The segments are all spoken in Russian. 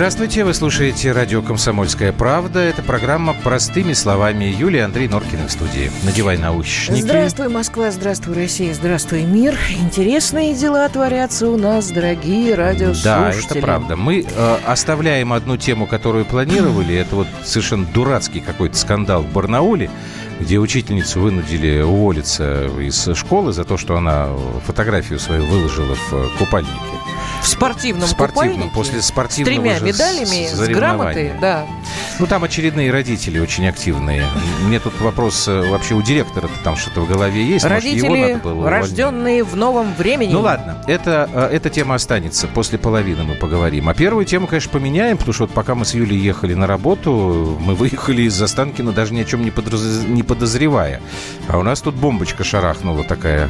Здравствуйте, вы слушаете радио «Комсомольская правда». Это программа «Простыми словами». Юлия Андрей Норкин в студии. Надевай наушники. Здравствуй, Москва, здравствуй, Россия, здравствуй, мир. Интересные дела творятся у нас, дорогие радиослушатели. Да, это правда. Мы э, оставляем одну тему, которую планировали. Это вот совершенно дурацкий какой-то скандал в Барнауле где учительницу вынудили уволиться из школы за то, что она фотографию свою выложила в купальнике. В спортивном, в спортивном купальнике? после спортивного С тремя медалями, с, грамотой, да. Ну, там очередные родители очень активные. Мне тут вопрос э, вообще у директора там что-то в голове есть. Родители, Может, его надо было рожденные в новом времени. Ну, ладно, это, э, эта тема останется. После половины мы поговорим. А первую тему, конечно, поменяем, потому что вот пока мы с Юлей ехали на работу, мы выехали из Застанкина даже ни о чем не, подраз... не подозревая. А у нас тут бомбочка шарахнула такая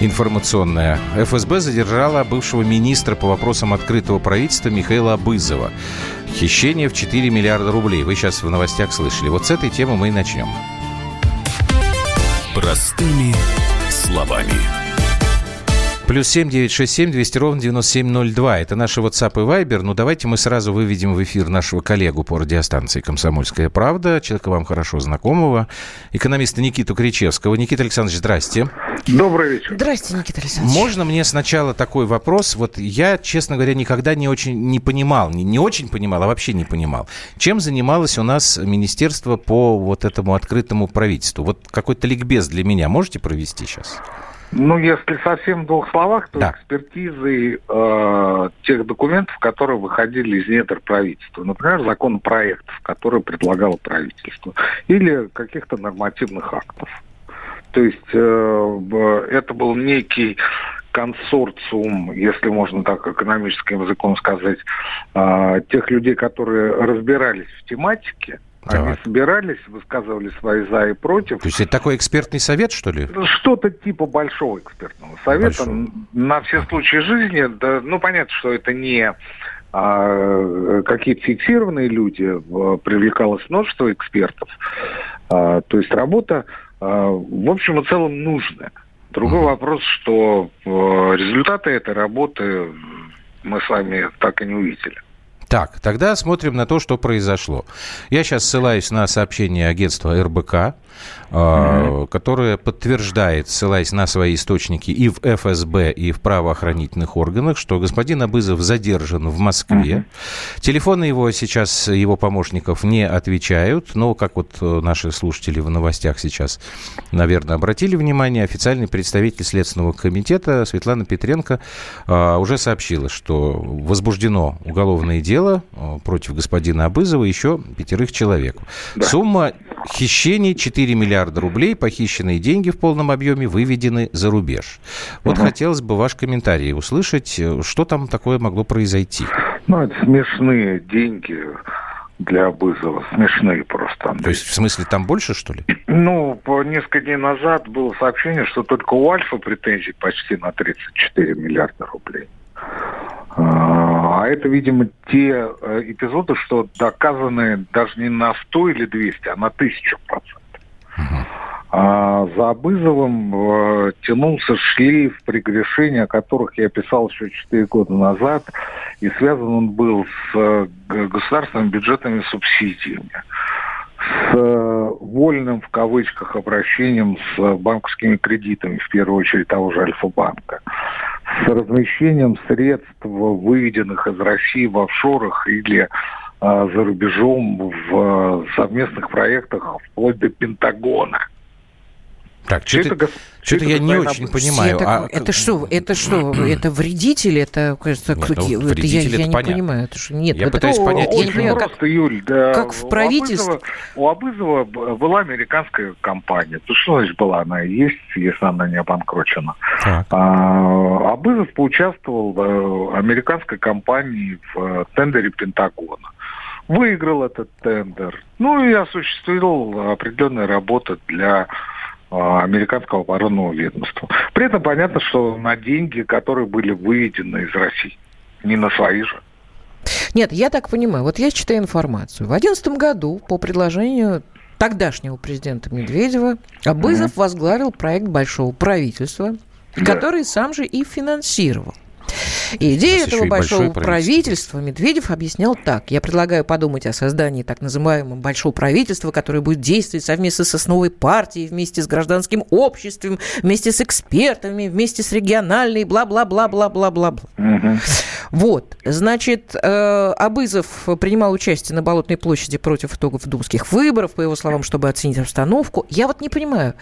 информационная. ФСБ задержала бывшего министра по вопросам открытого правительства Михаила Абызова. Хищение в 4 миллиарда рублей. Вы сейчас в новостях слышали. Вот с этой темы мы и начнем. Простыми словами. Плюс семь девять шесть семь двести ровно девяносто семь ноль два. Это наши WhatsApp и Viber. Ну, давайте мы сразу выведем в эфир нашего коллегу по радиостанции «Комсомольская правда», человека вам хорошо знакомого, экономиста Никиту Кричевского. Никита Александрович, здрасте. Добрый вечер. Здрасте, Никита Александрович. Можно мне сначала такой вопрос? Вот я, честно говоря, никогда не очень не понимал, не, не очень понимал, а вообще не понимал. Чем занималось у нас министерство по вот этому открытому правительству? Вот какой-то ликбез для меня можете провести сейчас? Ну, если совсем в двух словах, то Да. экспертизы э, тех документов, которые выходили из недр правительства. Например, законопроектов, которые предлагало правительство. Или каких-то нормативных актов. То есть э, это был некий консорциум, если можно так экономическим языком сказать, э, тех людей, которые разбирались в тематике, они Так. собирались, высказывали свои за и против. То есть это такой экспертный совет, что ли? Ну, Что-то типа большого экспертного совета Большого. на все случаи жизни. Да, ну, понятно, что это не а, какие-то фиксированные люди, привлекалось множество экспертов. А, то есть работа, а, в общем и целом, нужная. Другой Мгм. вопрос, что э, результаты этой работы мы с вами так и не увидели. Так, тогда смотрим на то, что произошло. Я сейчас ссылаюсь на сообщение агентства РБК, э, которое подтверждает, ссылаясь на свои источники и в ФСБ, и в правоохранительных органах, что господин Абызов задержан в Москве. Телефоны его сейчас, его помощников, не отвечают, но, как вот э, наши слушатели в новостях сейчас, наверное, обратили внимание, официальный представитель Следственного комитета Светлана Петренко э, уже сообщила, что возбуждено уголовное дело против господина Абызова еще пятерых человек. Сумма хищений 4 миллиарда рублей, похищенные деньги в полном объеме выведены за рубеж. Вот хотелось бы ваш комментарий услышать, э, что там такое могло произойти. Ну, это смешные деньги для Бызова. Смешные просто. То есть, в смысле, там больше, что ли? Ну, по несколько дней назад было сообщение, что только у Альфа претензий почти на 34 миллиарда рублей. А это, видимо, те э, эпизоды, что доказаны даже не на 100 или 200, а на 1000 процентов. А за Абызовым э, тянулся шлейф прегрешений, о которых я писал еще 4 года назад, и связан он был с э, государственными бюджетными субсидиями. С э, вольным в кавычках обращением с э, банковскими кредитами, в первую очередь того же Альфа-банка, с размещением средств, выведенных из России в офшорах или э, за рубежом в э, совместных проектах вплоть до Пентагона. Так, что-то, это что-то это я не очень понимаю. Все а это что? Это что? Это вредители? Это, кажется, Нет, кто- ну, это я, это я не понимаю. Это что? Нет, Я это- пытаюсь понять, я не понимаю, как просто, Юль. Да, как в у правительстве- Абызова- У Абызова была американская компания. То что значит была? Она и есть, если она не обанкрочена. Так. А, Абызов поучаствовал в э, американской компании в э, тендере Пентагона. Выиграл этот тендер. Ну и осуществил определенные работы для американского оборонного ведомства. При этом понятно, что на деньги, которые были выведены из России. Не на свои же. Нет, я так понимаю. Вот я читаю информацию. В 2011 году по предложению тогдашнего президента Медведева Абызов возглавил проект большого правительства, Да. который сам же и финансировал. И идею этого большого правительства Медведев объяснял так. Я предлагаю подумать о создании так называемого большого правительства, которое будет действовать совместно с основой партии, вместе с гражданским обществом, вместе с экспертами, вместе с региональной, бла-бла-бла-бла-бла-бла. Угу. Вот, значит, э, Абызов принимал участие на Болотной площади против итогов думских выборов, по его словам, чтобы оценить обстановку. Я вот не понимаю,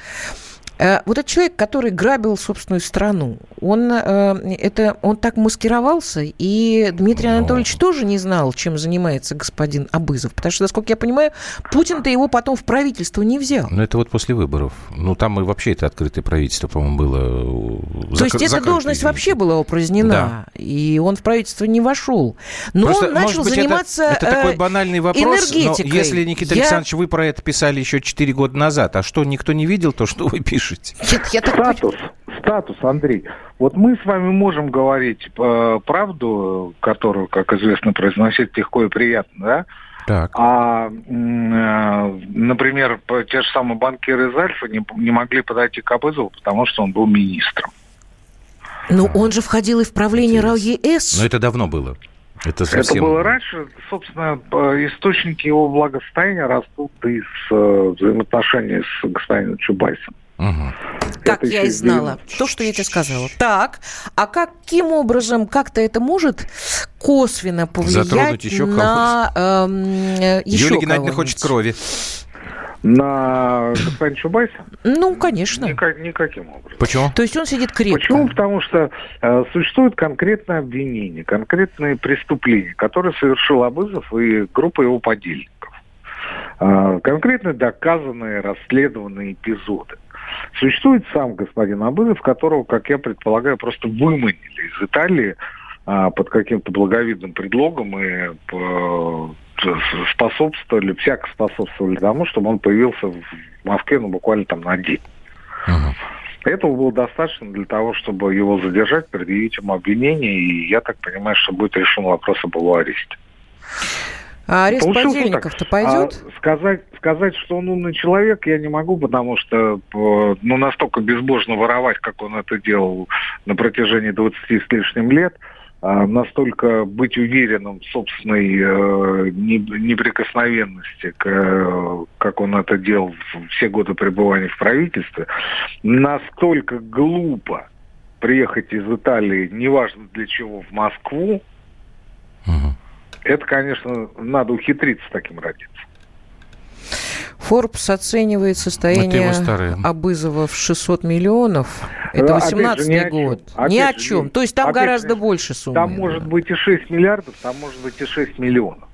вот этот человек, который грабил собственную страну, он, э, это, он так маскировался, и Дмитрий Но... Анатольевич тоже не знал, чем занимается господин Абызов, потому что, насколько я понимаю, Путин-то его потом в правительство не взял. Ну, это вот после выборов. Ну, там и вообще это открытое правительство, по-моему, было... Э, То есть эта должность вообще была упразднена, да. и он в правительство не вошел. Но Просто, он начал быть, заниматься это, это такой банальный вопрос, но если, Никита я... Александрович, вы про это писали еще 4 года назад, а что, никто не видел то, что вы пишете? Пишете. Нет, я так... Статус, статус, Андрей. Вот мы с вами можем говорить э, правду, которую, как известно, произносить легко и приятно, да? Так. А, э, например, те же самые банкиры из Альфа не, не могли подойти к Абызову, потому что он был министром. Ну, он же входил и в правление РАО ЕС. Но это давно было. Это, совсем... это было раньше. Собственно, источники его благосостояния растут из э, взаимоотношений с господином Чубайсом. Угу. Как я и знала. То, что я тебе сказала. Так, а каким образом как-то это может косвенно повлиять еще на э, еще Юлия Геннадьевна хочет крови. На господина Чубайса? Ну, конечно. Никак, никаким образом. Почему? То есть он сидит крепко? Почему? Потому что э, существует конкретное обвинение, конкретные преступления, которые совершил Абызов и группа его подельников. Э, конкретно доказанные, расследованные эпизоды. Существует сам господин Абызов, которого, как я предполагаю, просто выманили из Италии а, под каким-то благовидным предлогом и а, способствовали, всяко способствовали тому, чтобы он появился в Москве, ну, буквально там на день. Uh-huh. Этого было достаточно для того, чтобы его задержать, предъявить ему обвинение, и я так понимаю, что будет решен вопрос об его аресте. А арест подельников-то пойдет? А сказать, сказать, что он умный человек, я не могу, потому что э, ну, настолько безбожно воровать, как он это делал на протяжении 20 с лишним лет, а настолько быть уверенным в собственной э, неприкосновенности, к, как он это делал все годы пребывания в правительстве, настолько глупо приехать из Италии, неважно для чего, в Москву, угу это, конечно, надо ухитриться таким родиться. Forbes оценивает состояние Абызова в 600 миллионов. Это 18 э, год. Опять ни о чем. Же, То есть там гораздо же, больше суммы. Там может быть и 6 миллиардов, там может быть и 6 миллионов.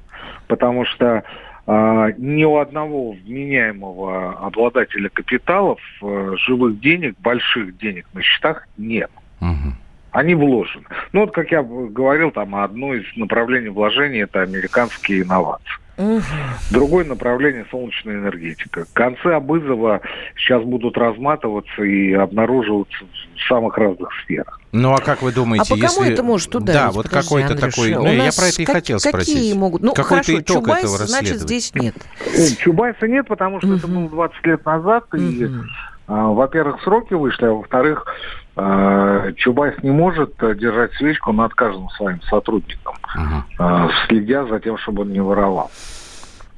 Потому что а, ни у одного вменяемого обладателя капиталов э, живых денег, больших денег на счетах нет. Угу они вложены. Ну вот, как я говорил, там одно из направлений вложений это американские инновации. Угу. Другое направление – солнечная энергетика. Концы Абызова сейчас будут разматываться и обнаруживаться в самых разных сферах. Ну а как вы думаете, а по если... это может ударить? Да, вот какой-то такой... Ну, я про это и хотел какие спросить. Какие могут... Ну, Какой хорошо, итог Чубайс, этого значит, здесь нет. Чубайса нет, потому что угу. это было 20 лет назад, угу. и во-первых, сроки вышли, а во-вторых, а, Чубайс не может держать свечку над каждым своим сотрудником, uh следя за тем, чтобы он не воровал.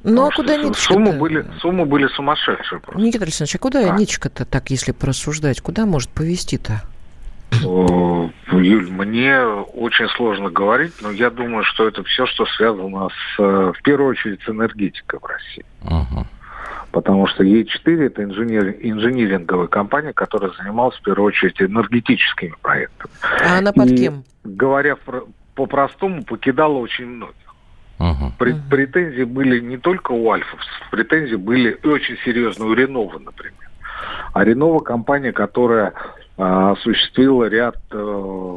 Ну, а куда ниточка суммы были, суммы были сумасшедшие просто. Никита Александрович, а куда а? ниточка-то так, если порассуждать? Куда может повести-то? Юль, мне очень сложно говорить, но я думаю, что это все, что связано с, в первую очередь, с энергетикой в России. Uh-huh потому что Е4 это инженер, инжиниринговая компания, которая занималась в первую очередь энергетическими проектами. А она под И, кем? Говоря по-простому, покидала очень многих. Uh-huh. Претензии были не только у альфовцев, претензии были очень серьезные у Ренова, например. А Ренова компания, которая осуществила ряд э,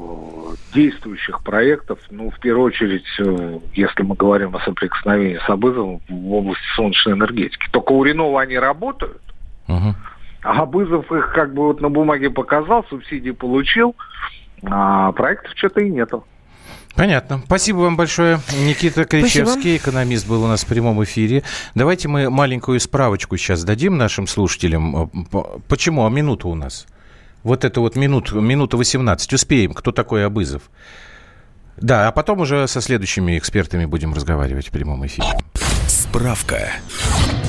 действующих проектов, ну, в первую очередь, э, если мы говорим о соприкосновении с Абызовым в области солнечной энергетики. Только у Ренова они работают, uh-huh. а Абызов их как бы вот на бумаге показал, субсидии получил, а проектов что-то и нету. Понятно. Спасибо вам большое. Никита Кричевский, Спасибо. экономист, был у нас в прямом эфире. Давайте мы маленькую справочку сейчас дадим нашим слушателям. Почему? А минута у нас? Вот это вот минут, минута 18. Успеем. Кто такой Абызов? Да, а потом уже со следующими экспертами будем разговаривать в прямом эфире. Справка.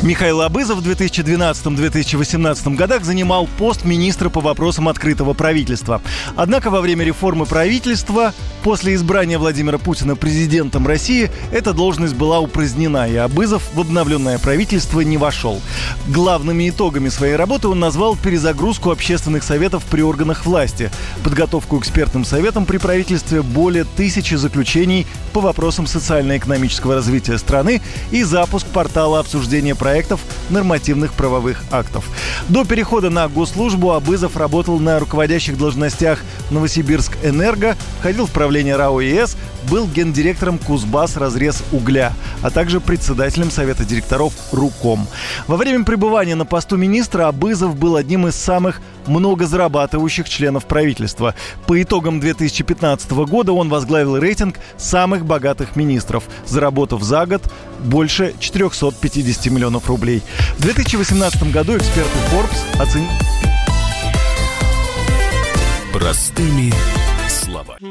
Михаил Абызов в 2012-2018 годах занимал пост министра по вопросам открытого правительства. Однако во время реформы правительства, после избрания Владимира Путина президентом России, эта должность была упразднена, и Абызов в обновленное правительство не вошел. Главными итогами своей работы он назвал перезагрузку общественных советов при органах власти, подготовку экспертным советам при правительстве более тысячи заключений по вопросам социально-экономического развития страны и запуск портала обсуждения проектов проектов нормативных правовых актов. До перехода на госслужбу Абызов работал на руководящих должностях Новосибирск Энерго, ходил в правление РАО ЕС, был гендиректором Кузбасс разрез угля, а также председателем Совета директоров РУКОМ. Во время пребывания на посту министра Абызов был одним из самых много зарабатывающих членов правительства. По итогам 2015 года он возглавил рейтинг самых богатых министров, заработав за год больше 450 миллионов рублей. В 2018 году эксперты Forbes оценили... Простыми словами.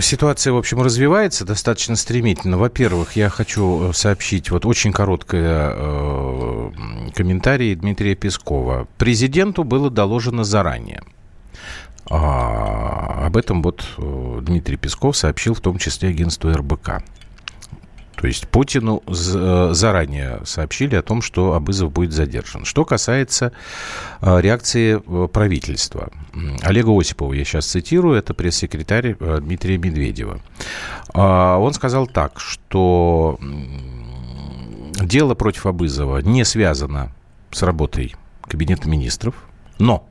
Ситуация, в общем, развивается достаточно стремительно. Во-первых, я хочу э, сообщить вот очень короткое э, комментарий Дмитрия Пескова. Президенту было доложено заранее. А, об этом вот э, Дмитрий Песков сообщил в том числе агентству РБК. То есть Путину э, заранее сообщили о том, что Абызов будет задержан. Что касается э, реакции э, правительства. Олега Осипова, я сейчас цитирую, это пресс-секретарь Дмитрия Медведева. А, он сказал так, что дело против Абызова не связано с работой Кабинета министров, но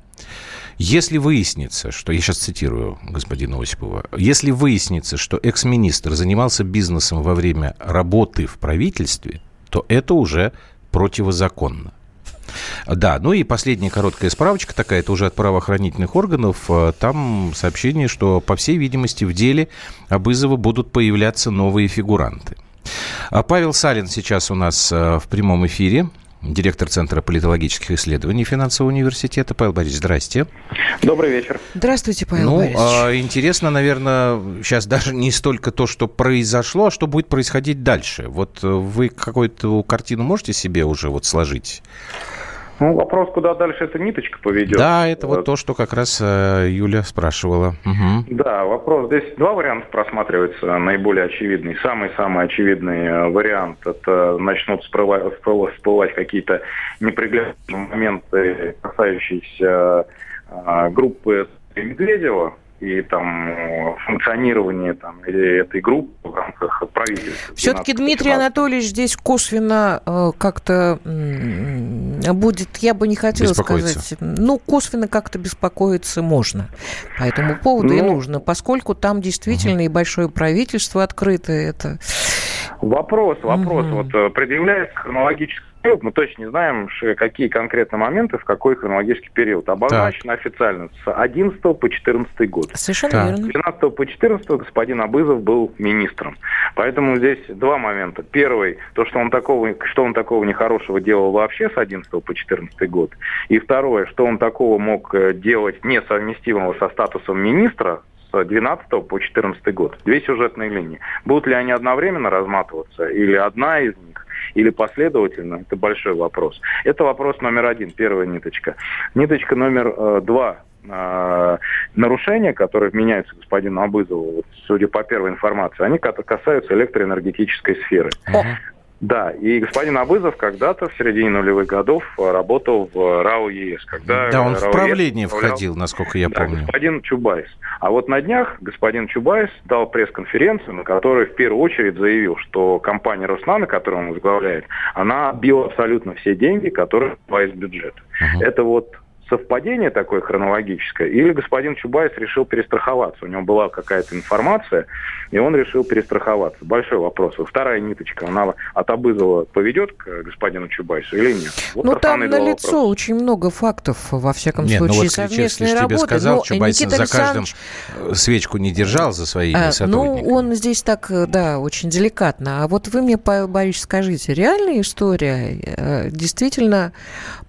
если выяснится, что, я сейчас цитирую господина Осипова, если выяснится, что экс-министр занимался бизнесом во время работы в правительстве, то это уже противозаконно. Да, ну и последняя короткая справочка такая, это уже от правоохранительных органов. Там сообщение, что, по всей видимости, в деле Абызова будут появляться новые фигуранты. А Павел Салин сейчас у нас э, в прямом эфире директор Центра политологических исследований финансового университета. Павел Борисович, здрасте. Добрый вечер. Здравствуйте, Павел ну, Борисович. А, интересно, наверное, сейчас даже не столько то, что произошло, а что будет происходить дальше. Вот вы какую-то картину можете себе уже вот сложить? Ну, вопрос, куда дальше эта ниточка поведет. Да, это вот, вот то, что как раз э, Юля спрашивала. Угу. Да, вопрос. Здесь два варианта просматриваются, наиболее очевидный. Самый-самый очевидный э, вариант – это начнут всплывать, всплывать какие-то неприглядные моменты, касающиеся э, группы Медведева, и там функционирование там, или этой группы в рамках правительства. Все-таки Дмитрий Анатольевич здесь косвенно э, как-то э, будет, я бы не хотела сказать, ну, косвенно как-то беспокоиться можно. По этому поводу ну, и нужно, поскольку там действительно угу. и большое правительство открыто. Это... Вопрос, вопрос. Угу. Вот э, предъявляется хронологически период, мы точно не знаем, какие конкретно моменты, в какой хронологический период. Обозначено так. официально с 11 по 14 год. Совершенно так. верно. С 12 по 14 господин Абызов был министром. Поэтому здесь два момента. Первый, то, что он такого, что он такого нехорошего делал вообще с 11 по 14 год. И второе, что он такого мог э, делать несовместимого со статусом министра с 12 по 14 год. Две сюжетные линии. Будут ли они одновременно разматываться или одна из них? Или последовательно, это большой вопрос. Это вопрос номер один, первая ниточка. Ниточка номер э, два э, нарушения, которые вменяются господину Абызову, судя по первой информации, они касаются электроэнергетической сферы. Uh-huh. Да, и господин Абызов когда-то в середине нулевых годов работал в РАО ЕЭС. Когда да, он РАО в правление ЕЭС входил, насколько я да, помню. господин Чубайс. А вот на днях господин Чубайс дал пресс-конференцию, на которой в первую очередь заявил, что компания «Роснано», которую он возглавляет, отбила абсолютно все деньги, которые из бюджета. Uh-huh. Это вот совпадение такое хронологическое, или господин Чубайс решил перестраховаться. У него была какая-то информация, и он решил перестраховаться. Большой вопрос. Вот вторая ниточка, она от Абызова поведет к господину Чубайсу или нет? Вот ну, там на лицо очень много фактов, во всяком нет, случае, ну, вот совместной работы. тебе сказал, но Чубайс Никита за каждым Александрович... свечку не держал за своими а, сотрудниками. Ну, он здесь так, да, очень деликатно. А вот вы мне, Павел Борисович, скажите, реальная история? Э, действительно,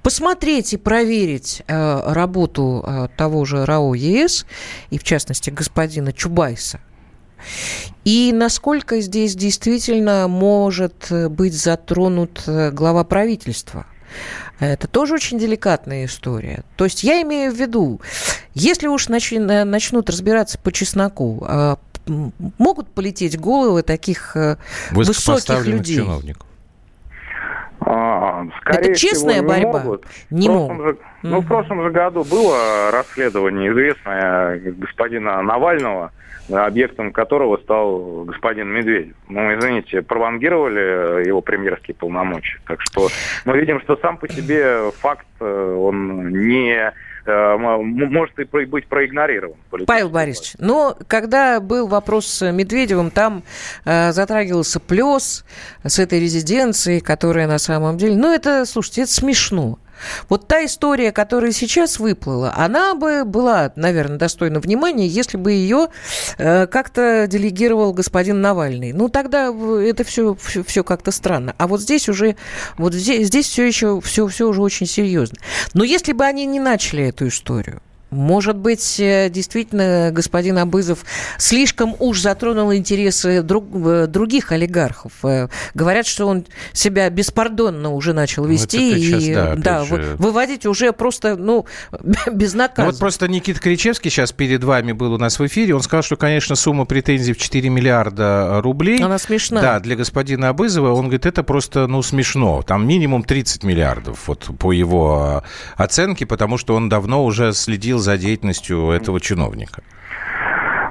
посмотреть и проверить Э, работу э, того же РАО ЕС, и в частности господина Чубайса, и насколько здесь действительно может быть затронут э, глава правительства? Это тоже очень деликатная история. То есть я имею в виду, если уж начнут разбираться по чесноку, могут полететь головы таких высоких людей. чиновников. А, скорее Это честная всего, не борьба? Могут. Не в могут. Же, ну, в прошлом же году было расследование известное господина Навального, объектом которого стал господин Медведев. Ну, извините, пролонгировали его премьерские полномочия. Так что мы видим, что сам по себе факт, э, он не может и быть проигнорирован. Павел Борисович, но когда был вопрос с Медведевым, там э, затрагивался плес с этой резиденцией, которая на самом деле... Ну, это, слушайте, это смешно. Вот та история, которая сейчас выплыла, она бы была, наверное, достойна внимания, если бы ее э, как-то делегировал господин Навальный. Ну, тогда это все, все, все как-то странно. А вот здесь уже, вот здесь, здесь все еще, все, все уже очень серьезно. Но если бы они не начали эту историю, может быть, э, действительно, господин Абызов слишком уж затронул интересы друг, э, других олигархов. Э, говорят, что он себя беспардонно уже начал ну, вести и сейчас, да, да, же... выводить уже просто ну, безнаказанно. Ну, вот просто Никита Кричевский сейчас перед вами был у нас в эфире. Он сказал, что, конечно, сумма претензий в 4 миллиарда рублей. Она смешна. Да, для господина Абызова. Он говорит, это просто ну, смешно. Там минимум 30 миллиардов вот, по его оценке, потому что он давно уже следил за деятельностью этого чиновника?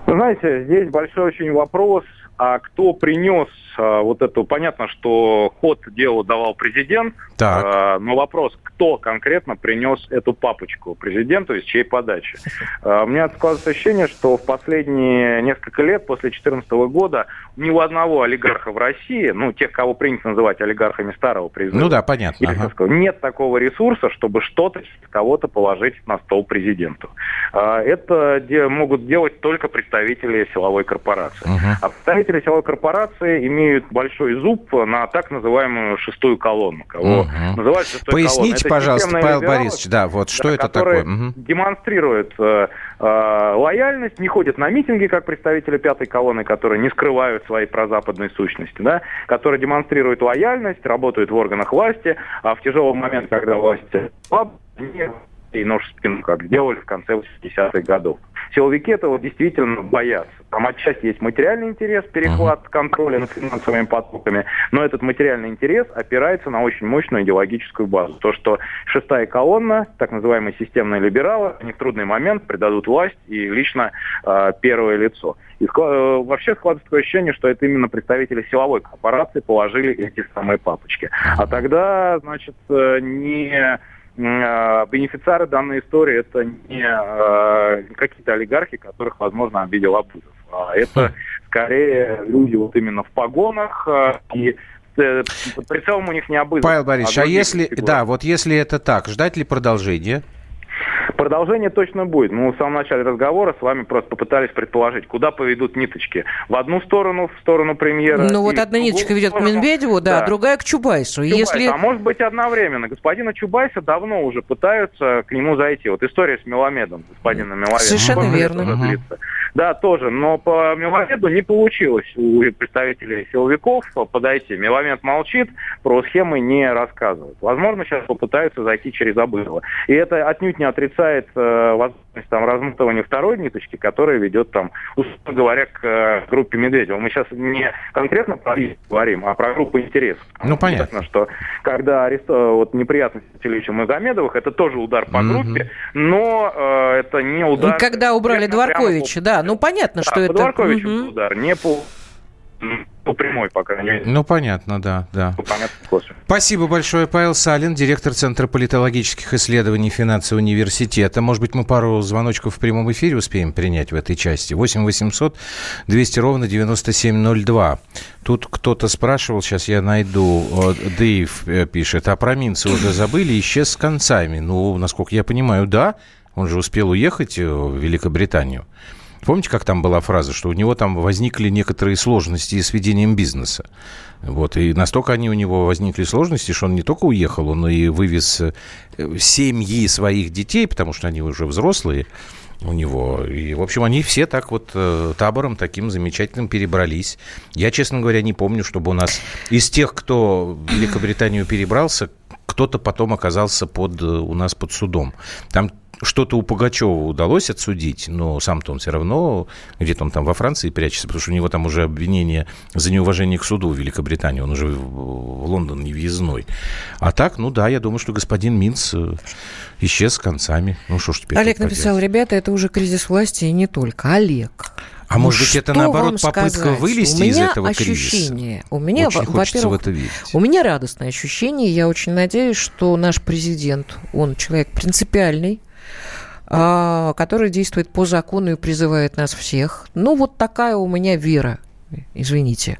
Вы знаете, здесь большой очень вопрос, а кто принес а, вот это понятно, что ход делу давал президент, так. А, но вопрос, кто конкретно принес эту папочку президенту, из чьей подачи. А, у меня складывается ощущение, что в последние несколько лет, после 2014 года, ни у одного олигарха в России, ну, тех, кого принято называть олигархами старого призыва, ну да, понятно. Ага. Нет такого ресурса, чтобы что-то кого-то положить на стол президенту. Это могут делать только представители силовой корпорации. Угу. А представители силовой корпорации имеют имеют большой зуб на так называемую шестую колонну. Кого угу. называют шестой Поясните, колонной. пожалуйста, Павел Борисович, да, вот что да, это такое? Угу. демонстрирует э, э, лояльность, не ходят на митинги, как представители пятой колонны, которые не скрывают своей прозападной сущности, да, которые демонстрируют лояльность, работают в органах власти, а в тяжелый момент, когда власть слаб, они и нож в спину, как сделали в конце 80-х годов. Силовики этого действительно боятся. Там отчасти есть материальный интерес, перехват контроля над финансовыми потоками, но этот материальный интерес опирается на очень мощную идеологическую базу. То, что шестая колонна, так называемые системные либералы, они в трудный момент придадут власть и лично э, первое лицо. И э, вообще складывается такое ощущение, что это именно представители силовой корпорации положили эти самые папочки. А тогда, значит, э, не бенефициары данной истории это не а, какие-то олигархи, которых, возможно, обидел Абузов. А это скорее люди вот именно в погонах и э, прицелом у них не Абузов. Павел Борисович, а, а если, да, вот если это так, ждать ли продолжения? Продолжение точно будет. Мы в самом начале разговора с вами просто попытались предположить, куда поведут ниточки. В одну сторону, в сторону премьера. Ну вот одна ниточка ведет сторону. к Медведеву, да, да, другая к Чубайсу. Чубайс. Если... А может быть одновременно. Господина Чубайса давно уже пытаются к нему зайти. Вот история с Меломедом, господина Меломедом. Совершенно верно. Да, тоже. Но по Меломеду не получилось у представителей силовиков подойти. Меломед молчит, про схемы не рассказывает. Возможно, сейчас попытаются зайти через Абылова. И это отнюдь не отрицает касается э, возможности там, разматывания второй ниточки, которая ведет, там, условно говоря, к э, группе Медведева. Мы сейчас не конкретно про говорим, а про группу интересов. Ну, понятно. что когда аресту... вот неприятности с Ильичем Магомедовых, это тоже удар по mm-hmm. группе, но э, это не удар... Когда убрали Дворковича, да, ну понятно, да, что по это... Дворковичу mm-hmm. удар, не по по прямой, по крайней мере. Ну, понятно, да, да. Понятно, Спасибо большое, Павел Салин, директор Центра политологических исследований финансового университета. Может быть, мы пару звоночков в прямом эфире успеем принять в этой части. 8 800 200 ровно 9702. Тут кто-то спрашивал, сейчас я найду, Дэйв э, пишет, а про Минца уже забыли, исчез с концами. Ну, насколько я понимаю, да, он же успел уехать в Великобританию. Помните, как там была фраза, что у него там возникли некоторые сложности с ведением бизнеса? Вот, и настолько они у него возникли сложности, что он не только уехал, он и вывез э, семьи своих детей, потому что они уже взрослые у него. И, в общем, они все так вот э, табором таким замечательным перебрались. Я, честно говоря, не помню, чтобы у нас из тех, кто в Великобританию перебрался, кто-то потом оказался под, э, у нас под судом. Там что-то у Пугачева удалось отсудить, но сам-то он все равно где-то он там во Франции прячется, потому что у него там уже обвинение за неуважение к суду в Великобритании, он уже в Лондон не въездной. А так, ну да, я думаю, что господин Минц э, исчез с концами. Ну что ж теперь Олег написал, поделать? ребята, это уже кризис власти и не только. Олег, а ну, может быть, это наоборот попытка сказать? вылезти из этого ощущение, кризиса? У меня, очень хочется в это верить. У меня радостное ощущение. Я очень надеюсь, что наш президент, он человек принципиальный, который действует по закону и призывает нас всех. Ну, вот такая у меня вера, извините.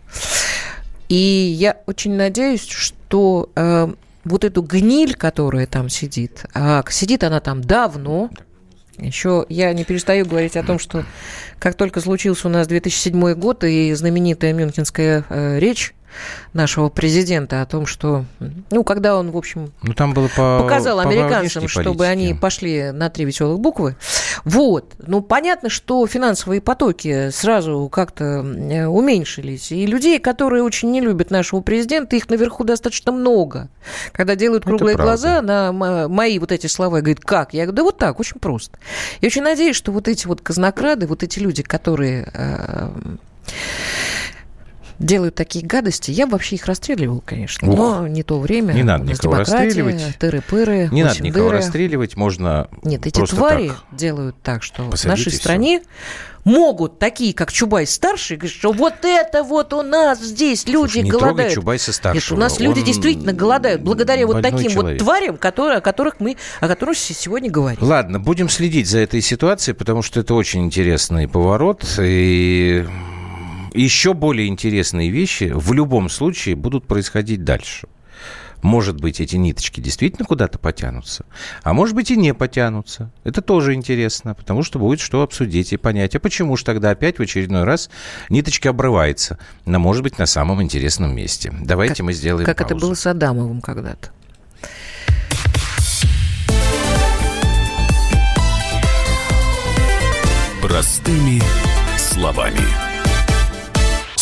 И я очень надеюсь, что э, вот эту гниль, которая там сидит, а сидит она там давно, еще я не перестаю говорить о том, что как только случился у нас 2007 год и знаменитая мюнхенская э, речь, нашего президента о том, что, ну, когда он, в общем, ну, там было по, показал по американцам, чтобы политике. они пошли на три веселых буквы. Вот. Ну, понятно, что финансовые потоки сразу как-то э, уменьшились. И людей, которые очень не любят нашего президента, их наверху достаточно много. Когда делают круглые глаза на мои вот эти слова, и говорят, как? Я говорю, да вот так, очень просто. Я очень надеюсь, что вот эти вот казнокрады, вот эти люди, которые э, делают такие гадости, я бы вообще их расстреливал, конечно. Ух, но не то время. Не надо никого расстреливать. Тыры-пыры, не надо никого дыры. расстреливать, можно Нет, эти твари делают так, что в нашей стране могут такие, как Чубайс-старший, говорить, что вот это вот у нас здесь люди Слушай, не голодают. Чубайса-старшего. Нет, у нас люди действительно голодают благодаря вот таким человек. вот тварям, которые, о которых мы о которых сегодня говорим. Ладно, будем следить за этой ситуацией, потому что это очень интересный поворот. И еще более интересные вещи в любом случае будут происходить дальше. Может быть, эти ниточки действительно куда-то потянутся, а может быть и не потянутся. Это тоже интересно, потому что будет что обсудить и понять, а почему же тогда опять в очередной раз ниточка обрывается, на, может быть, на самом интересном месте. Давайте как, мы сделаем Как паузу. это было с Адамовым когда-то. Простыми словами.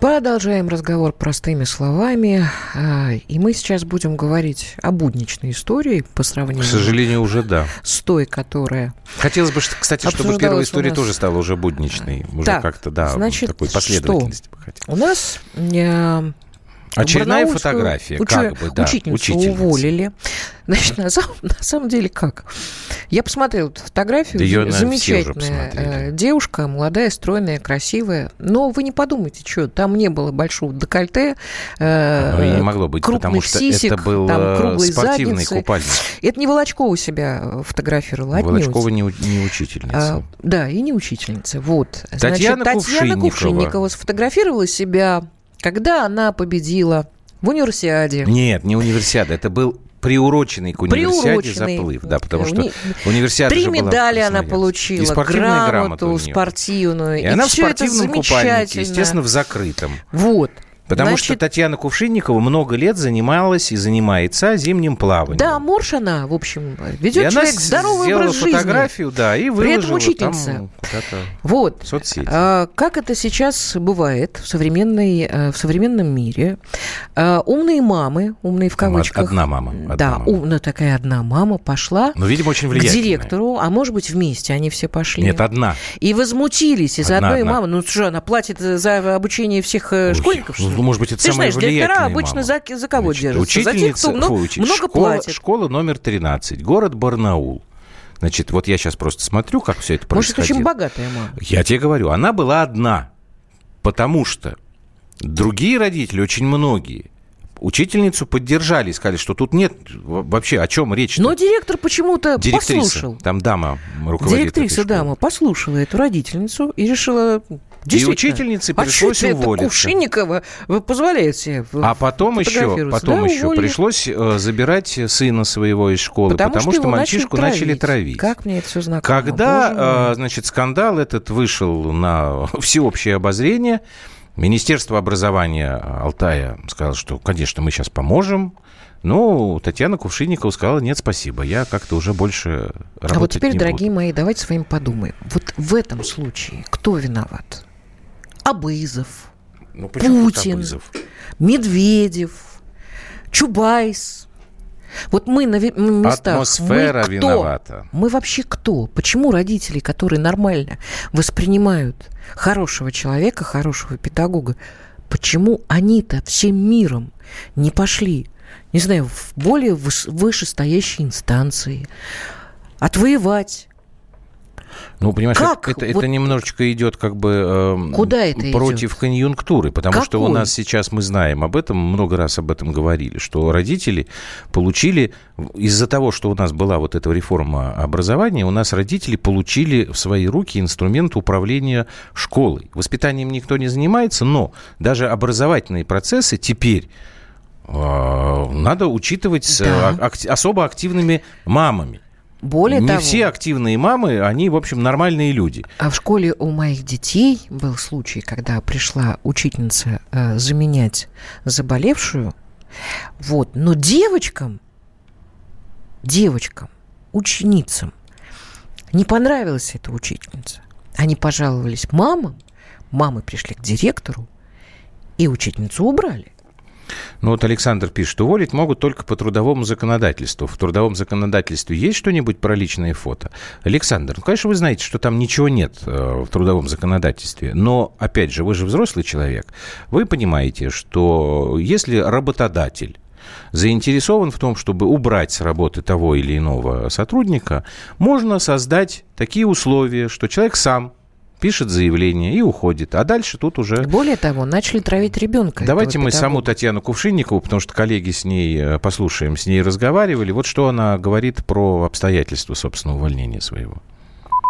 Продолжаем разговор простыми словами. А, и мы сейчас будем говорить о будничной истории по сравнению... К сожалению, уже да. С той, которая... Хотелось бы, кстати, чтобы первая история нас... тоже стала уже будничной. Уже как-то, да, значит, такой последовательности. Что? У нас э, Очередная фотография, уч... как бы, да, учительницу, учительницу уволили. Значит, на самом, на самом деле как? Я посмотрела эту фотографию. Ее, замечательная э, девушка, молодая, стройная, красивая. Но вы не подумайте, что там не было большого декольте, э, ну, не могло быть, потому что сисек, это был там, э, спортивный задницы. купальник. Это не Волочкова себя фотографировала, Волочкова не, не учительница. А, да, и не учительница. Вот. Татьяна, Значит, Татьяна Кувшинникова. Кувшинникова сфотографировала себя когда она победила в универсиаде. Нет, не универсиада, это был приуроченный к универсиаде заплыв, да, потому что Уни... универсиада Три медали она получила, и спортивную грамоту спортивную. И, и она в спортивном купальнике, естественно, в закрытом. Вот. Потому Значит, что Татьяна Кувшинникова много лет занималась и занимается зимним плаванием. Да, морж она, в общем, ведет и человек она здоровый образ жизни. фотографию, да, и выложила При этом учительница. там вот. соцсети. А, как это сейчас бывает в, современной, э, в современном мире. А, умные мамы, умные в кавычках. Одна мама. Одна да, мама. умная такая одна мама пошла ну, видимо, очень к директору, а может быть вместе они все пошли. Нет, одна. И возмутились из-за одной одна. мамы. Ну что, она платит за обучение всех э, Ой, школьников, что ну, может быть, это Ты самая знаешь, директора обычно за, за кого Значит, держатся? За тех, кто много, фу, много школа, платит. Школа номер 13, город Барнаул. Значит, вот я сейчас просто смотрю, как все это происходило. Может, очень богатая мама. Я тебе говорю, она была одна, потому что другие родители, очень многие, учительницу поддержали и сказали, что тут нет вообще о чем речь. -то. Но директор почему-то послушал. Там дама руководит Директриса дама послушала эту родительницу и решила и учительнице а пришлось а уволиться. Кувшинникова позволяет себе А потом еще, потом да, еще пришлось э, забирать сына своего из школы, потому, потому что, что мальчишку начали травить. начали травить. Как мне это все знакомо? Когда, э, значит, скандал этот вышел на всеобщее обозрение, Министерство образования Алтая сказало, что, конечно, мы сейчас поможем. Ну, Татьяна Кувшинникова сказала, нет, спасибо, я как-то уже больше работать А вот теперь, дорогие буду. мои, давайте с вами подумаем. Вот в этом случае кто виноват? Абызов, ну, Путин, Абызов? Медведев, Чубайс. Вот мы на местах... Атмосфера мы кто? виновата. Мы вообще кто? Почему родители, которые нормально воспринимают хорошего человека, хорошего педагога, почему они-то всем миром не пошли, не знаю, в более вышестоящие инстанции, отвоевать ну, понимаешь, как? это, вот... это немножечко идет как бы э, Куда это против идет? конъюнктуры, потому Какой? что у нас сейчас мы знаем об этом, много раз об этом говорили, что родители получили, из-за того, что у нас была вот эта реформа образования, у нас родители получили в свои руки инструмент управления школой. Воспитанием никто не занимается, но даже образовательные процессы теперь э, надо учитывать да. с ак- особо активными мамами. Более не того, все активные мамы, они, в общем, нормальные люди. А в школе у моих детей был случай, когда пришла учительница э, заменять заболевшую. Вот. Но девочкам, девочкам, ученицам не понравилась эта учительница. Они пожаловались мамам, мамы пришли к директору, и учительницу убрали. Ну вот Александр пишет, уволить могут только по трудовому законодательству. В трудовом законодательстве есть что-нибудь про личные фото? Александр, ну, конечно, вы знаете, что там ничего нет э, в трудовом законодательстве. Но, опять же, вы же взрослый человек. Вы понимаете, что если работодатель заинтересован в том, чтобы убрать с работы того или иного сотрудника, можно создать такие условия, что человек сам пишет заявление и уходит. А дальше тут уже... Более того, начали травить ребенка. Давайте мы саму Татьяну Кувшинникову, потому что коллеги с ней э, послушаем, с ней разговаривали. Вот что она говорит про обстоятельства, собственно, увольнения своего.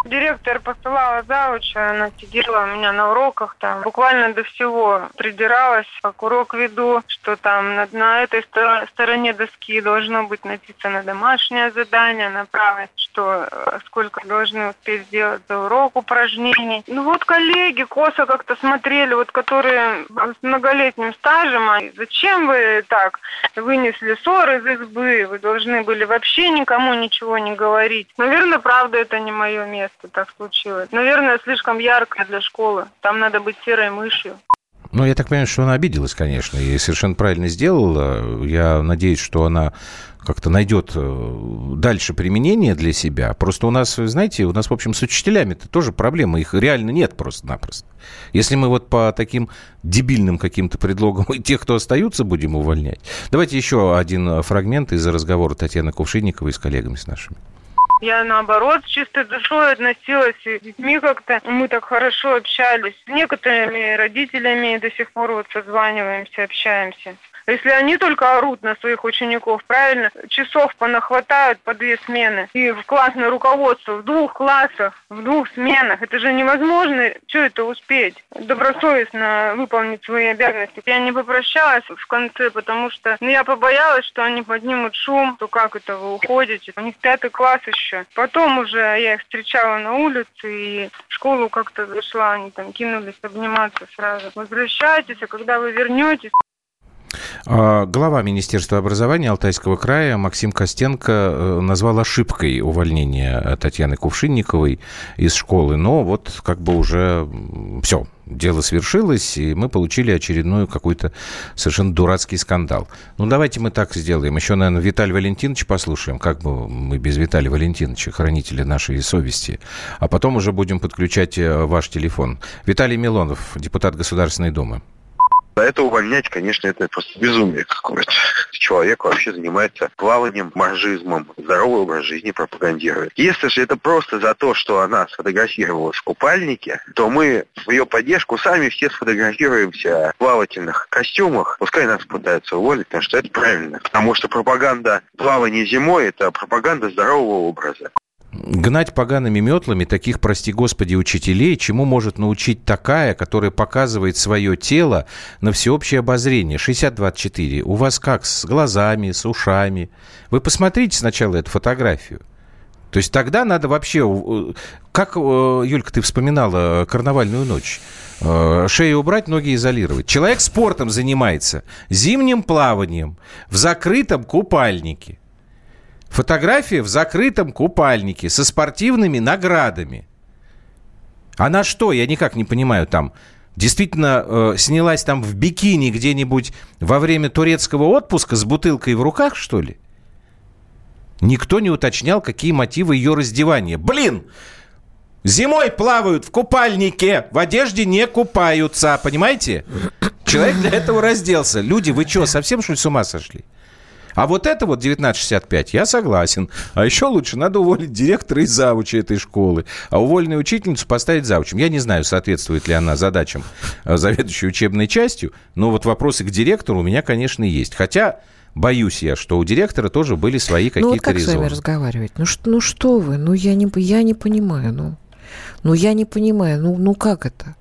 Директор посылала завуча, она сидела у меня на уроках там, буквально до всего придиралась, как урок веду, что там на, на этой стороне доски должно быть написано домашнее задание, на правой, что э, сколько должны успеть сделать за урок упражнений. Ну вот коллеги косо как-то смотрели, вот которые с многолетним стажем, а зачем вы так вынесли ссор из избы, вы должны были вообще никому ничего не говорить. Наверное, правда, это не мое место что так случилось. Наверное, слишком яркое для школы. Там надо быть серой мышью. Ну, я так понимаю, что она обиделась, конечно, и совершенно правильно сделала. Я надеюсь, что она как-то найдет э, дальше применение для себя. Просто у нас, знаете, у нас, в общем, с учителями-то тоже проблема. Их реально нет просто-напросто. Если мы вот по таким дебильным каким-то предлогам и тех, кто остаются, будем увольнять. Давайте еще один фрагмент из разговора Татьяны Кувшинниковой с коллегами с нашими. Я, наоборот, с чистой душой относилась и с детьми как-то. Мы так хорошо общались. С некоторыми родителями до сих пор вот созваниваемся, общаемся. Если они только орут на своих учеников, правильно, часов понахватают по две смены. И в классное руководство в двух классах, в двух сменах. Это же невозможно, что это успеть? Добросовестно выполнить свои обязанности. Я не попрощалась в конце, потому что ну, я побоялась, что они поднимут шум, то как это вы уходите? У них пятый класс еще. Потом уже я их встречала на улице и в школу как-то зашла, они там кинулись обниматься сразу. Возвращайтесь, а когда вы вернетесь, глава Министерства образования Алтайского края Максим Костенко э, назвал ошибкой увольнение Татьяны Кувшинниковой из школы. Но вот как бы уже все, дело свершилось, и мы получили очередную какой-то совершенно дурацкий скандал. Ну, давайте мы так сделаем. Еще, наверное, Виталий Валентинович послушаем, как бы мы без Виталия Валентиновича, хранителя нашей совести. А потом уже будем подключать э, ваш телефон. Виталий Милонов, депутат Государственной Думы. Это увольнять, конечно, это просто безумие какое-то. Человек вообще занимается плаванием, маржизмом, здоровый образ жизни пропагандирует. Если же это просто за то, что она сфотографировалась в купальнике, то мы в ее поддержку сами все сфотографируемся в плавательных костюмах. Пускай нас пытаются уволить, потому что это правильно. Потому что пропаганда плавания зимой – это пропаганда здорового образа. Гнать погаными метлами таких, прости господи, учителей, чему может научить такая, которая показывает свое тело на всеобщее обозрение? 60-24. У вас как с глазами, с ушами? Вы посмотрите сначала эту фотографию. То есть тогда надо вообще... Э, как, э, Юлька, ты вспоминала карнавальную ночь? Э, шею убрать, ноги изолировать. Человек спортом занимается, зимним плаванием, в закрытом купальнике – Фотография в закрытом купальнике со спортивными наградами. Она что, я никак не понимаю, там действительно э, снялась там в бикини где-нибудь во время турецкого отпуска с бутылкой в руках, что ли? Никто не уточнял, какие мотивы ее раздевания. Блин! Зимой плавают в купальнике, в одежде не купаются, понимаете? Человек для этого разделся. Люди, вы что, совсем что ли с ума сошли? А вот это вот 1965, я согласен. А еще лучше надо уволить директора и завуча этой школы, а уволенную учительницу поставить завучем. Я не знаю, соответствует ли она задачам э, заведующей учебной частью, но вот вопросы к директору у меня, конечно, есть. Хотя боюсь я, что у директора тоже были свои какие-то ну, вот как резоны. с вами разговаривать? Ну, что, ну что вы? Ну я не, я не понимаю. Ну, ну я не понимаю. Ну, ну как это?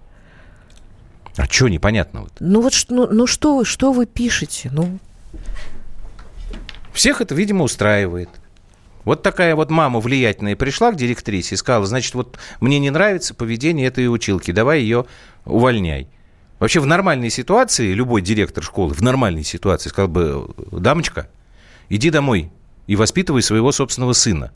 А что непонятно? Ну вот ну, ну что вы, что вы пишете? Ну, всех это, видимо, устраивает. Вот такая вот мама влиятельная пришла к директрисе и сказала, значит, вот мне не нравится поведение этой училки, давай ее увольняй. Вообще в нормальной ситуации любой директор школы в нормальной ситуации сказал бы, дамочка, иди домой и воспитывай своего собственного сына.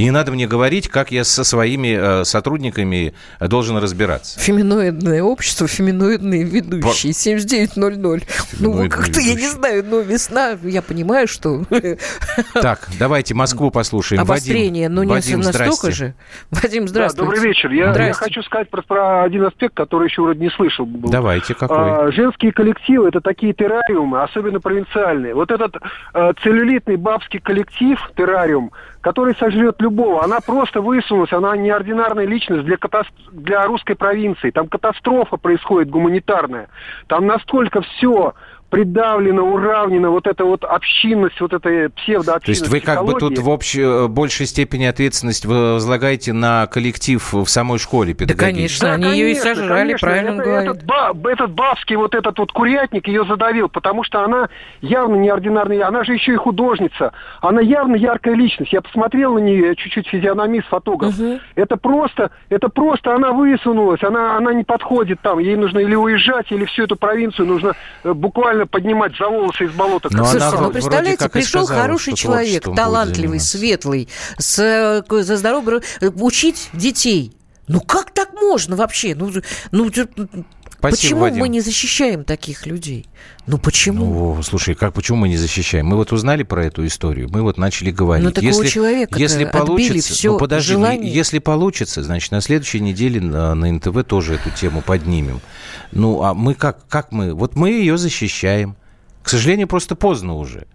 И не надо мне говорить, как я со своими э, сотрудниками должен разбираться. Феминоидное общество, феминоидные ведущие, 7900. Ну, как-то, я не знаю, но весна, я понимаю, что... Так, давайте Москву послушаем. Обострение, но не Вадим, настолько же. Вадим, здравствуйте. Да, добрый вечер. Я, я хочу сказать про, про один аспект, который еще вроде не слышал. Был. Давайте, какой? А, женские коллективы – это такие террариумы, особенно провинциальные. Вот этот а, целлюлитный бабский коллектив, террариум, который сожрет любого. Она просто высунулась, она неординарная личность для, катастро... для русской провинции. Там катастрофа происходит гуманитарная. Там настолько все придавлено, уравнено, вот эта вот общинность, вот эта псевдообщинность. То есть вы как бы тут в общей, э, большей степени ответственность возлагаете на коллектив в самой школе педагогической? Да, конечно, да, они конечно, ее и сожрали, конечно. правильно это, говорит. Этот, ба, этот бабский вот этот вот курятник ее задавил, потому что она явно неординарная, она же еще и художница, она явно яркая личность. Я посмотрел на нее, я чуть-чуть физиономист, фотограф. Угу. Это просто, это просто она высунулась, она, она не подходит там, ей нужно или уезжать, или всю эту провинцию нужно э, буквально реально поднимать за волосы из болота. Но Слушайте, ну представляете, пришел сказала, хороший человек, талантливый, светлый, с, э, за здоровье, учить детей. Ну как так можно вообще? Ну, ну Спасибо, почему Вадим. мы не защищаем таких людей? Ну почему? Ну, слушай, как почему мы не защищаем? Мы вот узнали про эту историю, мы вот начали говорить. Ну, такого если, человека если получится, все ну подожди, желание. если получится, значит на следующей неделе на, на НТВ тоже эту тему поднимем. Ну, а мы как, как мы? Вот мы ее защищаем. К сожалению, просто поздно уже.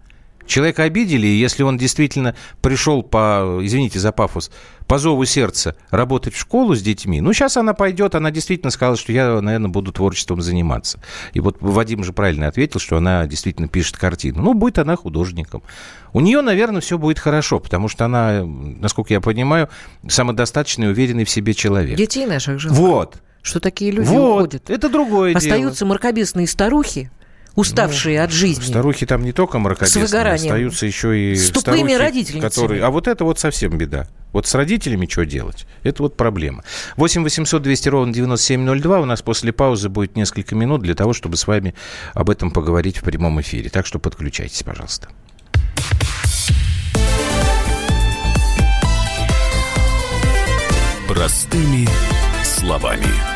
Человека обидели, и если он действительно пришел по, извините за пафос, по зову сердца работать в школу с детьми, ну, сейчас она пойдет, она действительно сказала, что я, наверное, буду творчеством заниматься. И вот Вадим же правильно ответил, что она действительно пишет картину. Ну, будет она художником. У нее, наверное, все будет хорошо, потому что она, насколько я понимаю, самодостаточный, уверенный в себе человек. Детей наших жалко. Вот. Что такие люди вот. уходят. Это другое Остаются дело. мракобесные старухи, уставшие ну, от жизни. Старухи там не только мракобесные, остаются еще и с тупыми старухи, родительницами. которые... А вот это вот совсем беда. Вот с родителями что делать? Это вот проблема. 8 800 200 ровно 9702. У нас после паузы будет несколько минут для того, чтобы с вами об этом поговорить в прямом эфире. Так что подключайтесь, пожалуйста. Простыми словами.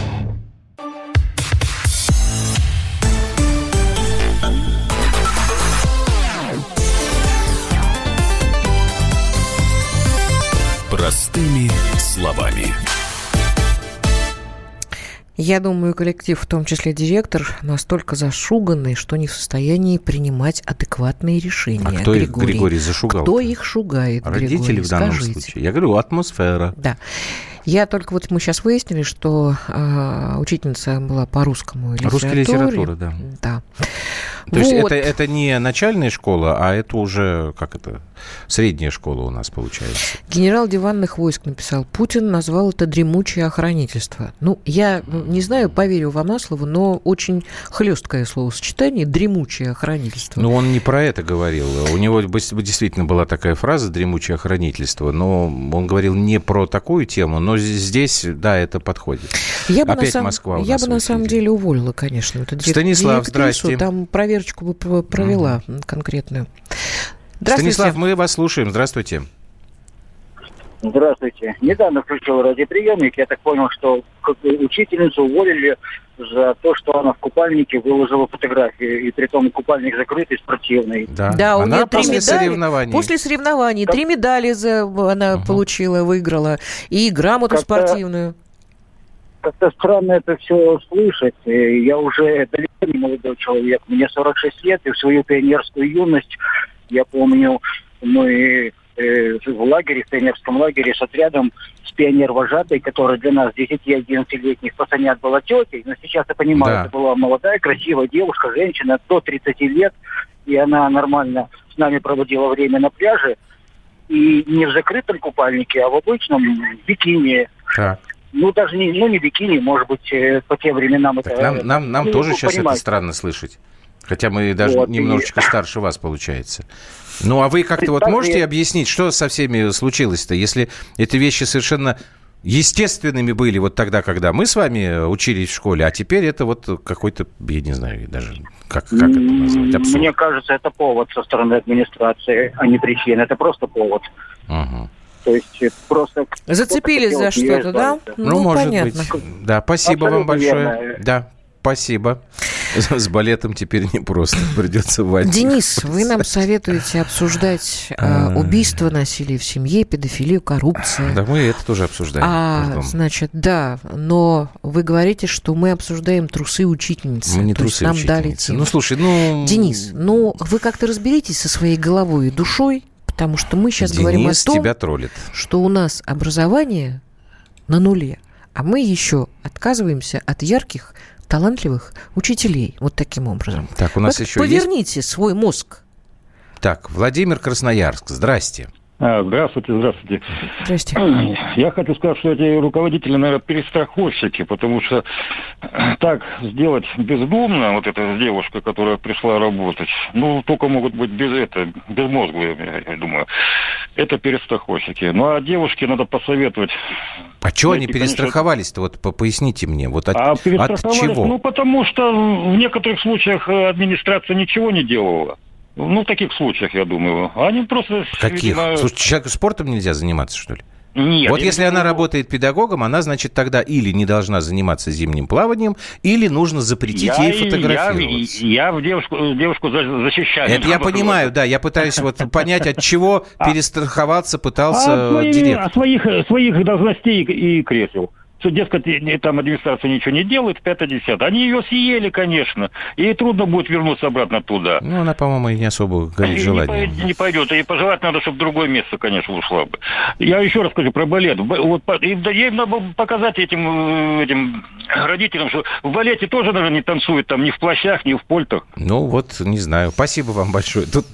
Я думаю, коллектив, в том числе директор, настолько зашуганный, что не в состоянии принимать адекватные решения. А кто их, Григорий, зашугал? Кто их шугает, Родители Григорий, в данном скажите. случае. Я говорю, атмосфера. Да. Я только вот мы сейчас выяснили, что а, учительница была по русскому литературе. Русская литература, да. Да. То есть Вот. это, это не начальная школа, а это уже, как это, средняя школа у нас получается. Генерал диванных войск написал, Путин назвал это дремучее охранительство. Ну, я не знаю, поверю вам на слово, но очень хлесткое словосочетание «дремучее охранительство». Ну, он не про это говорил. У него действительно была такая фраза «дремучее охранительство», но он говорил не про такую тему, но здесь, да, это подходит. Я бы, Опять на, сам- Москва я бы на самом деле уволила, конечно, дирек- Станислав, здрасте. Там проверочку бы провела конкретную. Здравствуйте. Станислав, мы вас слушаем. Здравствуйте. Здравствуйте. Недавно включил радиоприемник. Я так понял, что как учительницу уволили за то, что она в купальнике выложила фотографию. И при том купальник закрытый, спортивный. Да, Да, у нее три после медали. соревнований. После соревнований три медали за, она получила, выиграла. И грамоту Как-то- спортивную. Как-то странно это все слышать. Я уже далеко не молодой человек. Мне 46 лет, и в свою пионерскую юность, я помню, мы э, в лагере, в пионерском лагере с отрядом с пионер-вожатой, которая для нас 10-11-летних пацанят была тетей, но сейчас я понимаю, Да. это была молодая, красивая девушка, женщина до 30 лет, и она нормально с нами проводила время на пляже, и не в закрытом купальнике, а в обычном бикини. Так. Ну, даже не, ну, не бикини, может быть, э, по тем временам это... Так нам, нам, нам ну, тоже сейчас это понимаете. странно слышать. Хотя мы даже Вот, и- немножечко старше вас, получается. Ну, а вы как-то вот можете объяснить, что со всеми случилось-то, если эти вещи совершенно естественными были вот тогда, когда мы с вами учились в школе, а теперь это вот какой-то, я не знаю даже, как, как это назвать, абсурд. Мне кажется, это повод со стороны администрации, а не причина. Это просто повод. Мгм. То есть э, просто... Зацепились за что-то, да? избавиться. Ну, может понятно. быть. Да, спасибо вам Абсолютно большое. верно. Да, спасибо. С балетом теперь непросто. Придется Ване. Денис, вы нам советуете обсуждать э, А. убийство, насилие в семье, педофилию, коррупцию. Да мы это тоже обсуждаем. А, значит, да, но вы говорите, что мы обсуждаем трусы учительницы. Мы не То есть трусы нам дали тему. Ну, слушай, ну... Денис, ну вы как-то разберитесь со своей головой и душой, потому что мы сейчас говорим о Денис том, тебя троллит. что у нас образование на нуле, а мы еще отказываемся от ярких, талантливых учителей. Вот таким образом. Так, у нас Вот еще есть... поверните свой мозг. Так, Владимир Красноярск, здрасте. А, здравствуйте, здравствуйте. Здрасте. Я хочу сказать, что эти руководители, наверное, перестраховщики, потому что так сделать бездумно, вот эта девушка, которая пришла работать, ну, только могут быть без это, безмозглые, я думаю. Это перестраховщики. Ну, а девушке надо посоветовать. А что они перестраховались-то? Вот поясните мне. Вот от, а от чего? Ну, потому что в некоторых случаях администрация ничего не делала. Ну, в таких случаях, я думаю. Они просто... Каких? Видимо... Слушай, человеку спортом нельзя заниматься, что ли? Нет. Вот если она работает педагогом, она, значит, тогда или не должна заниматься зимним плаванием, или нужно запретить я, ей фотографироваться. Я, я в девушку, девушку защищаю. Это я понимаю, да. Я пытаюсь вот понять, от чего а перестраховаться пытался а директор. Своих, своих должностей и кресел что, дескать, там администрация ничего не делает, пятое, десятое. Они ее съели, конечно, и трудно будет вернуться обратно туда. Ну, она, по-моему, и не особо горит желанием. Не, не пойдет, и пожелать надо, чтобы в другое место, конечно, ушла бы. Я еще раз скажу про балет. Вот, и, да, ей надо показать этим, э, этим родителям, что в балете тоже, наверное, не танцуют там ни в плащах, ни в польтах. Ну, вот, не знаю. Спасибо вам большое. Тут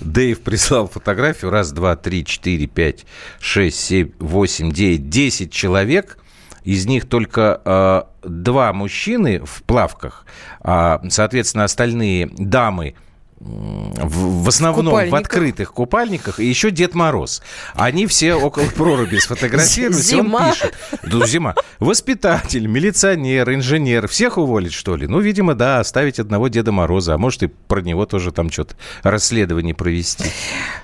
Дэйв прислал фотографию. Раз, два, три, четыре, пять, шесть, семь, восемь, девять, десять человек – из них только э, два мужчины в плавках, а, соответственно, остальные дамы в, в основном в, открытых купальниках, и еще Дед Мороз. Они все около проруби сфотографировались, он пишет. Ну, зима. Воспитатель, милиционер, инженер, всех уволить, что ли? Ну, видимо, да, оставить одного Деда Мороза, а может и про него тоже там что-то расследование провести.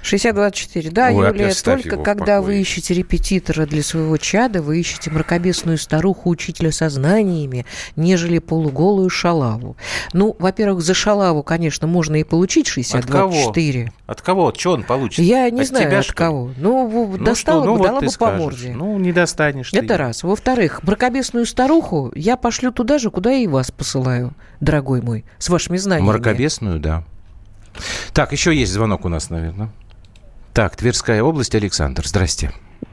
6024. Да, Ой, Юлия, только когда вы ищете репетитора для своего чада, вы ищете мракобесную старуху учителя со знаниями, нежели полуголую шалаву. Ну, во-первых, за шалаву, конечно, можно и получить получить 60-24. От кого? От чего он получит? Я не от знаю, тебя, от кого. Ну, ну достала ну, бы, дала бы по скажешь. морде. Ну, не достанешь Это ты. раз. Во-вторых, мракобесную старуху я пошлю туда же, куда и вас посылаю, дорогой мой, с вашими знаниями. Мракобесную, да. Так, еще есть звонок у нас, наверное. Так, Тверская область, Александр, здрасте.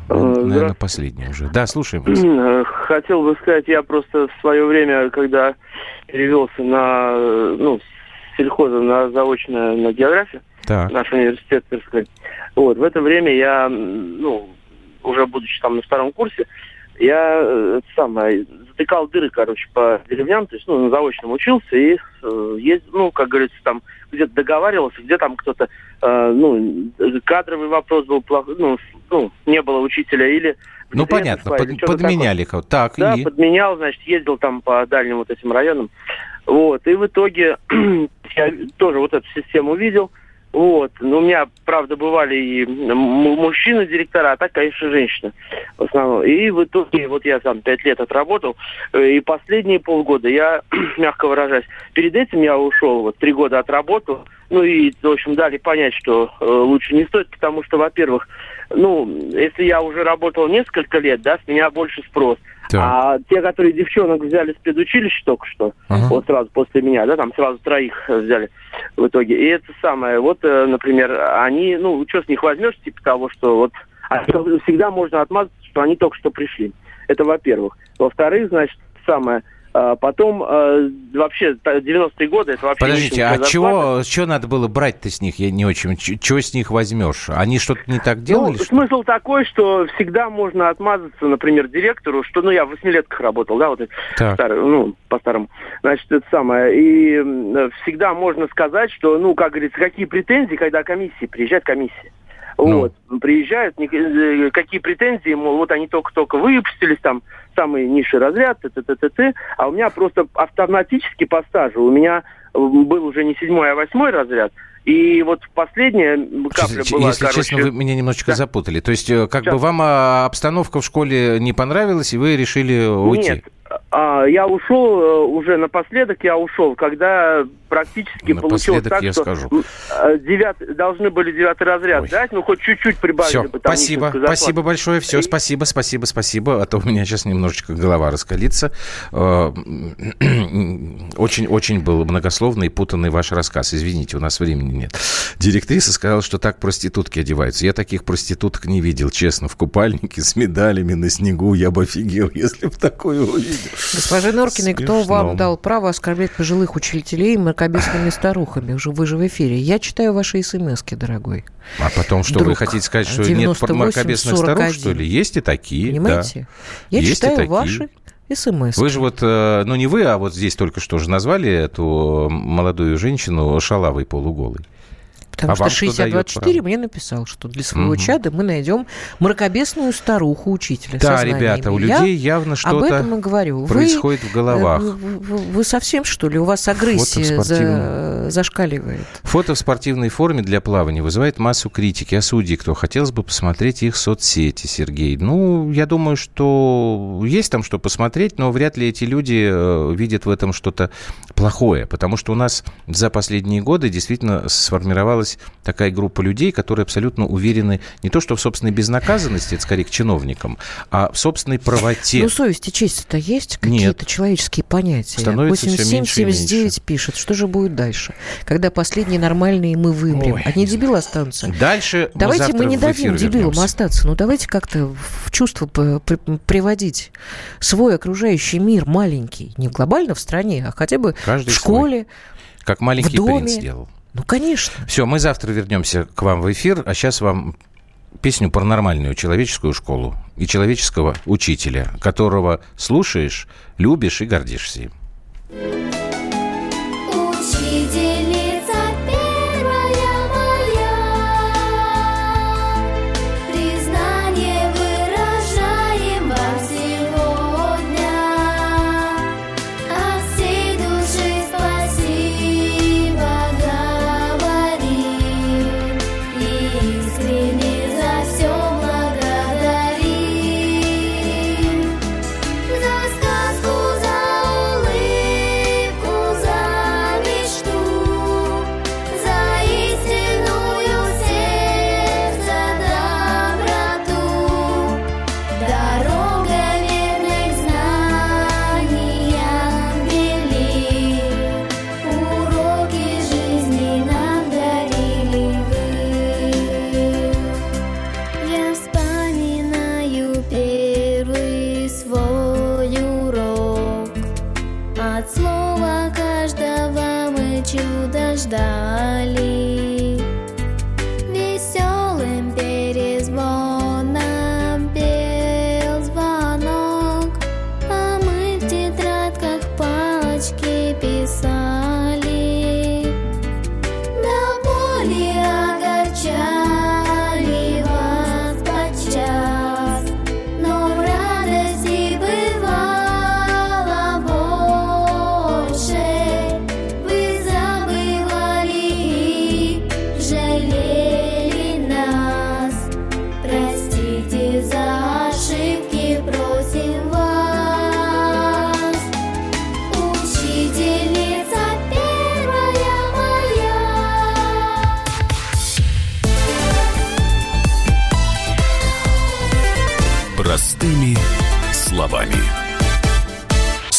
Э, наверное, последний уже. Да, слушаем вас. Э, хотел бы сказать, я просто в свое время, когда перевелся на, э, ну, сельхоза на заочную на географию, так. наш университет, так сказать. Вот, в это время я, ну, уже будучи там на втором курсе, я э, самое, затыкал дыры, короче, по деревням, то есть, ну, на заочном учился и э, ездил, ну, как говорится, там где-то договаривался, где там кто-то, э, ну, кадровый вопрос был плохой, ну, ну, не было учителя или... Ну, понятно, под, подменяли кого-то. Так, да, и... подменял, значит, ездил там по дальним вот этим районам. Вот, и в итоге я тоже вот эту систему видел. Вот. Но у меня, правда, бывали и мужчины директора, а так, конечно, женщины в основном. И в итоге, вот я там пять лет отработал, э, и последние полгода я, мягко выражаясь, перед этим я ушел, вот три года отработал, ну и, в общем, дали понять, что э, лучше не стоит, потому что, во-первых, ну, если я уже работал несколько лет, да, с меня больше спрос. Так. А те, которые девчонок взяли с предучилища только что, ага. вот сразу после меня, да, там сразу троих взяли в итоге. И это самое, вот, э, например, они, ну, что с них возьмешь, типа того, что вот а всегда можно отмазаться, что они только что пришли. Это во-первых. Во-вторых, значит, самое, потом э, вообще 90-е годы это вообще... Подождите, а чего, чего надо было брать-то с них? Я не очень... Чего с них возьмешь? Они что-то не так делали? Ну, смысл такой, что всегда можно отмазаться, например, директору, что... Ну, я в восьмилетках работал, да, вот старый, ну, по-старому. Значит, это самое. И всегда можно сказать, что, ну, как говорится, какие претензии, когда комиссии, приезжает комиссия. Ну. Вот, приезжают, э, какие претензии, мол, вот они только-только выпустились, там, самый низший разряд, т, т, т, т, т, а у меня просто автоматически по стажу, у меня был уже не седьмой, а восьмой разряд, и вот последняя капля Если была, Если короче... честно, вы меня немножечко да. запутали. То есть, э, как Сейчас. бы вам а, обстановка в школе не понравилась, и вы решили уйти? Нет, а, я ушел э, уже напоследок, я ушел, когда практически получилось так, я что скажу. Э, девят, должны были девятый разряд Ой. дать, ну хоть чуть-чуть прибавили Все, спасибо, спасибо большое, все, спасибо, спасибо, спасибо, а то у меня сейчас немножечко голова раскалится. Очень-очень был многословный и путанный ваш рассказ, извините, у нас времени нет. Директриса сказала, что так проститутки одеваются. Я таких проституток не видел, честно, в купальнике с медалями на снегу, я бы офигел, если бы такое увидел. Госпожа Норкина, кто вам дал право оскорблять пожилых учителей мракобесными старухами? Уже вы же в эфире. Я читаю ваши смс дорогой. А потом что, Друг, вы хотите сказать, что 98, нет мракобесных старух, что ли? Есть и такие. Понимаете? Да. Я Есть читаю ваши СМС. Вы же вот, э, ну не вы, а вот здесь только что же назвали эту молодую женщину шалавой полуголой. Потому а что 6024 мне написал, что для своего угу. чада мы найдем мракобесную старуху учителя. Да, ребята, у людей Я явно что-то об этом и говорю. происходит вы, в головах. Вы, вы, вы совсем, что ли? У вас агрессия за, зашкаливает. Фото в спортивной форме для плавания вызывает массу критики. А судьи кто? Хотелось бы посмотреть их соцсети, Сергей. Ну, я думаю, что есть там что посмотреть, но вряд ли эти люди э, видят в этом что-то плохое. Потому что у нас за последние годы действительно сформировалась образовалась такая группа людей, которые абсолютно уверены не то, что в собственной безнаказанности, это скорее к чиновникам, а в собственной правоте. Ну, совесть и честь-то есть какие-то человеческие понятия? Становится 87-79 пишет. Что же будет дальше? Когда последние нормальные мы вымрем. Ой, Одни дебилы останутся. Дальше Давайте мы, мы не дадим дебилам вернемся. остаться. Ну, давайте как-то в чувство приводить свой окружающий мир маленький. Не глобально в стране, а хотя бы Каждый в школе, свой. Как маленький в доме. принц сделал. Ну, конечно. Все, мы завтра вернемся к вам в эфир, а сейчас вам песню про нормальную человеческую школу и человеческого учителя, которого слушаешь, любишь и гордишься им. ночью ждали.